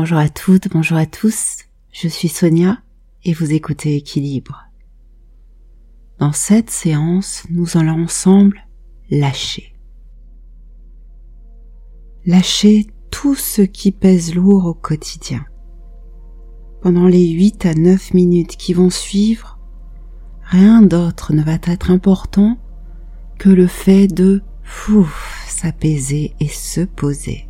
Bonjour à toutes, bonjour à tous, je suis Sonia et vous écoutez Équilibre. Dans cette séance, nous allons ensemble lâcher. Lâcher tout ce qui pèse lourd au quotidien. Pendant les 8 à 9 minutes qui vont suivre, rien d'autre ne va être important que le fait de s'apaiser et se poser.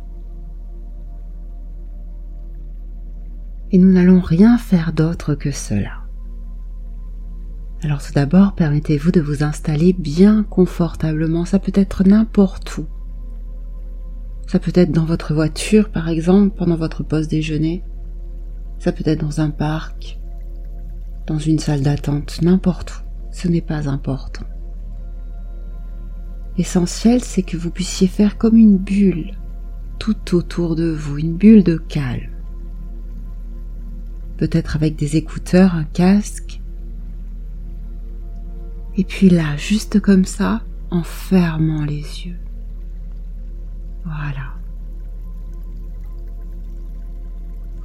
Et nous n'allons rien faire d'autre que cela. Alors tout d'abord, permettez-vous de vous installer bien confortablement, ça peut être n'importe où. Ça peut être dans votre voiture par exemple, pendant votre pause déjeuner. Ça peut être dans un parc, dans une salle d'attente, n'importe où. Ce n'est pas important. L'essentiel, c'est que vous puissiez faire comme une bulle tout autour de vous, une bulle de calme peut-être avec des écouteurs, un casque. Et puis là, juste comme ça, en fermant les yeux. Voilà.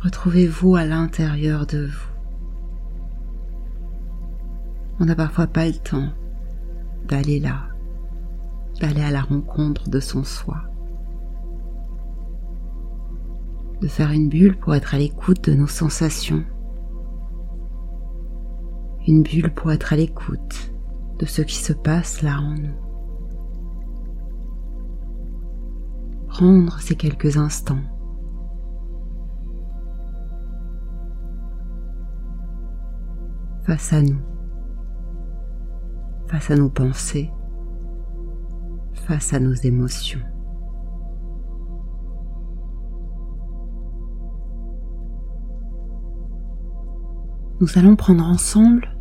Retrouvez-vous à l'intérieur de vous. On n'a parfois pas le temps d'aller là, d'aller à la rencontre de son soi, de faire une bulle pour être à l'écoute de nos sensations, une bulle pour être à l'écoute de ce qui se passe là en nous. Prendre ces quelques instants face à nous, face à nos pensées, face à nos émotions. nous allons prendre ensemble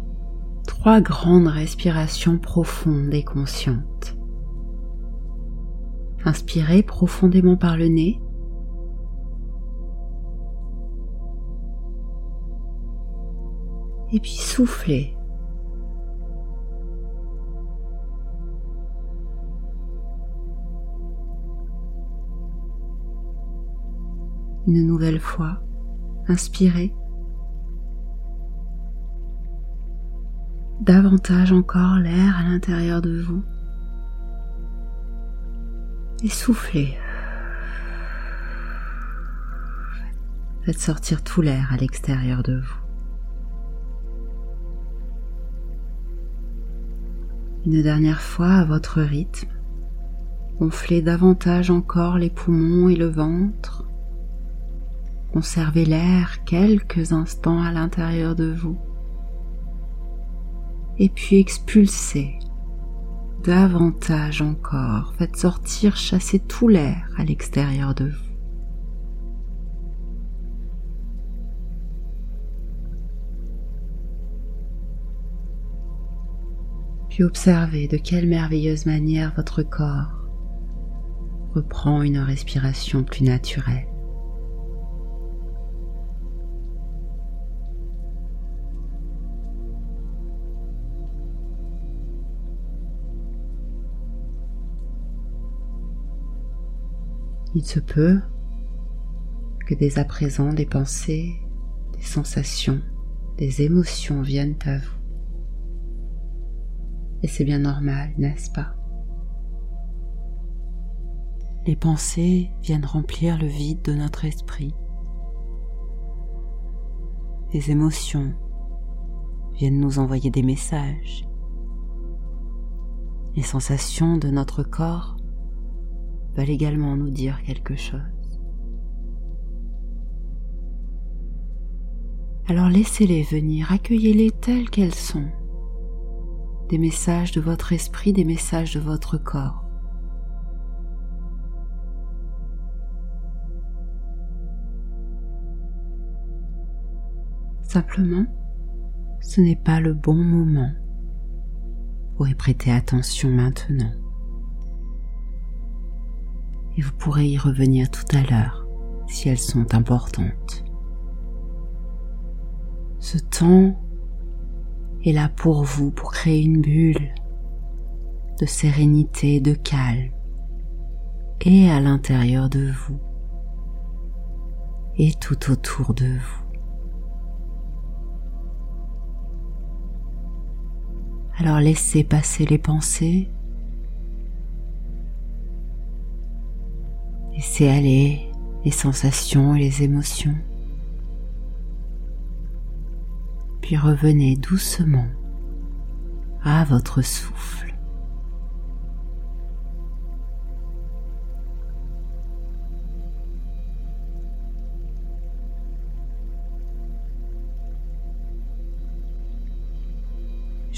trois grandes respirations profondes et conscientes. Inspirez profondément par le nez. Et puis soufflez. Une nouvelle fois, inspirez. Davantage encore l'air à l'intérieur de vous et soufflez. Faites sortir tout l'air à l'extérieur de vous. Une dernière fois à votre rythme, gonflez davantage encore les poumons et le ventre. Conservez l'air quelques instants à l'intérieur de vous et puis expulsez davantage encore. Faites sortir, chasser tout l'air à l'extérieur de vous. Puis observez de quelle merveilleuse manière votre corps reprend une respiration plus naturelle. Il se peut que dès à présent des pensées, des sensations, des émotions viennent à vous. Et c'est bien normal, n'est-ce pas? Les pensées viennent remplir le vide de notre esprit. Les émotions viennent nous envoyer des messages. Les sensations de notre corps veulent également nous dire quelque chose. Alors laissez-les venir, accueillez-les telles qu'elles sont. Des messages de votre esprit, des messages de votre corps. Simplement, ce n'est pas le bon moment pour y prêter attention maintenant et vous pourrez y revenir tout à l'heure si elles sont importantes. Ce temps est là pour vous, pour créer une bulle de sérénité, de calme, et à l'intérieur de vous, et tout autour de vous. Alors laissez passer les pensées. Laissez aller les sensations et les émotions. Puis revenez doucement à votre souffle.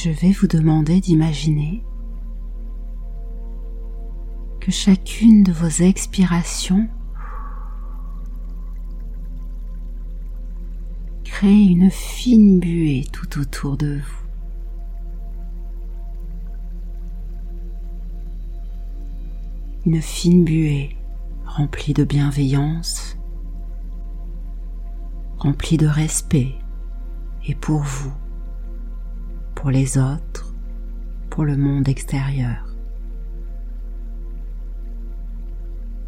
je vais vous demander d'imaginer que chacune de vos expirations crée une fine buée tout autour de vous. Une fine buée remplie de bienveillance, remplie de respect et pour vous pour les autres, pour le monde extérieur.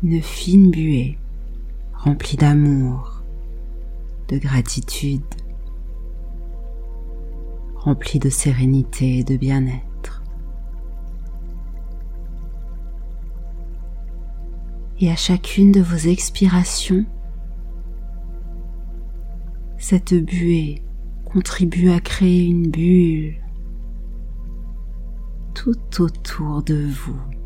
Une fine buée remplie d'amour, de gratitude, remplie de sérénité et de bien-être. Et à chacune de vos expirations, cette buée contribue à créer une bulle tout autour de vous.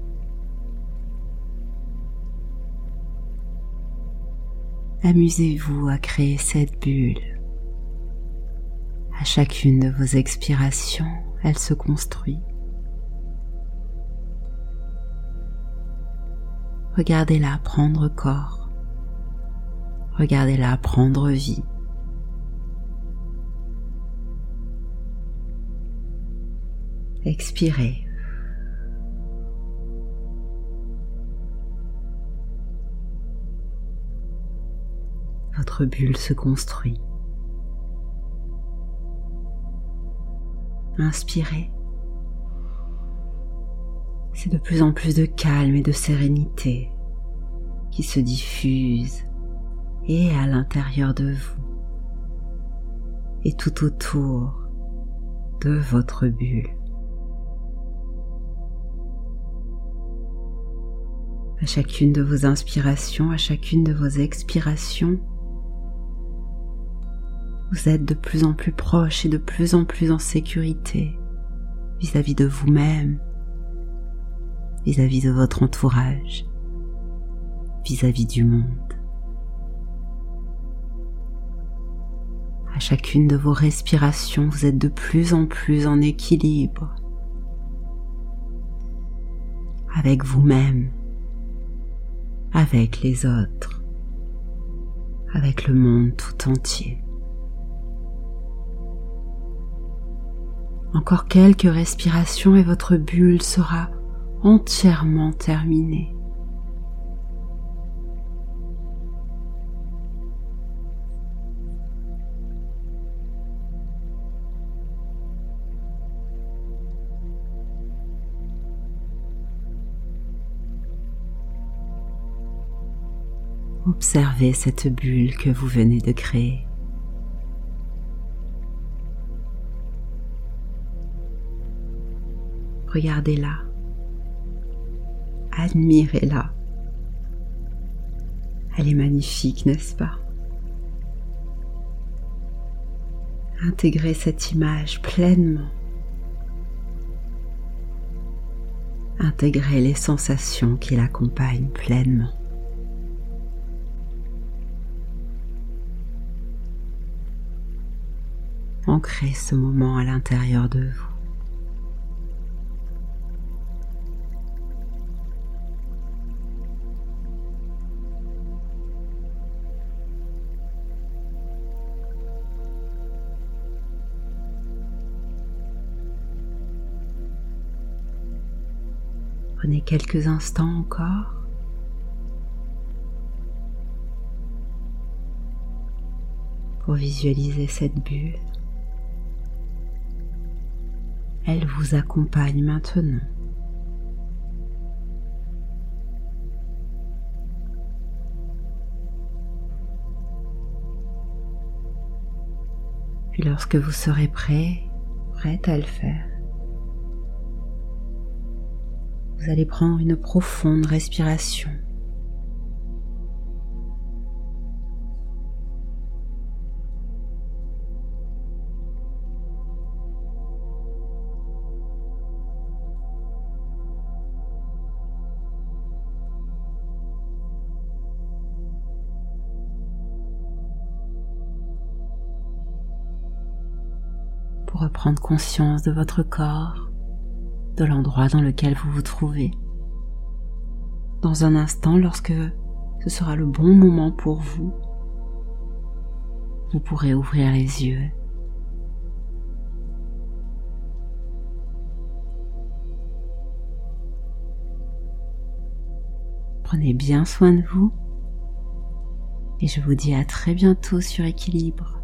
Amusez-vous à créer cette bulle. À chacune de vos expirations, elle se construit. Regardez-la prendre corps. Regardez-la prendre vie. Expirez. Votre bulle se construit. Inspirez. C'est de plus en plus de calme et de sérénité qui se diffuse et à l'intérieur de vous et tout autour de votre bulle. à chacune de vos inspirations, à chacune de vos expirations, vous êtes de plus en plus proche et de plus en plus en sécurité vis-à-vis de vous-même, vis-à-vis de votre entourage, vis-à-vis du monde. À chacune de vos respirations, vous êtes de plus en plus en équilibre avec vous-même avec les autres, avec le monde tout entier. Encore quelques respirations et votre bulle sera entièrement terminée. Observez cette bulle que vous venez de créer. Regardez-la. Admirez-la. Elle est magnifique, n'est-ce pas? Intégrez cette image pleinement. Intégrez les sensations qui l'accompagnent pleinement. Ancrez ce moment à l'intérieur de vous. Quelques instants encore. Pour visualiser cette bulle. Elle vous accompagne maintenant. Puis lorsque vous serez prêt, prête à le faire, vous allez prendre une profonde respiration. pour reprendre conscience de votre corps, de l'endroit dans lequel vous vous trouvez. Dans un instant, lorsque ce sera le bon moment pour vous, vous pourrez ouvrir les yeux. Prenez bien soin de vous et je vous dis à très bientôt sur équilibre.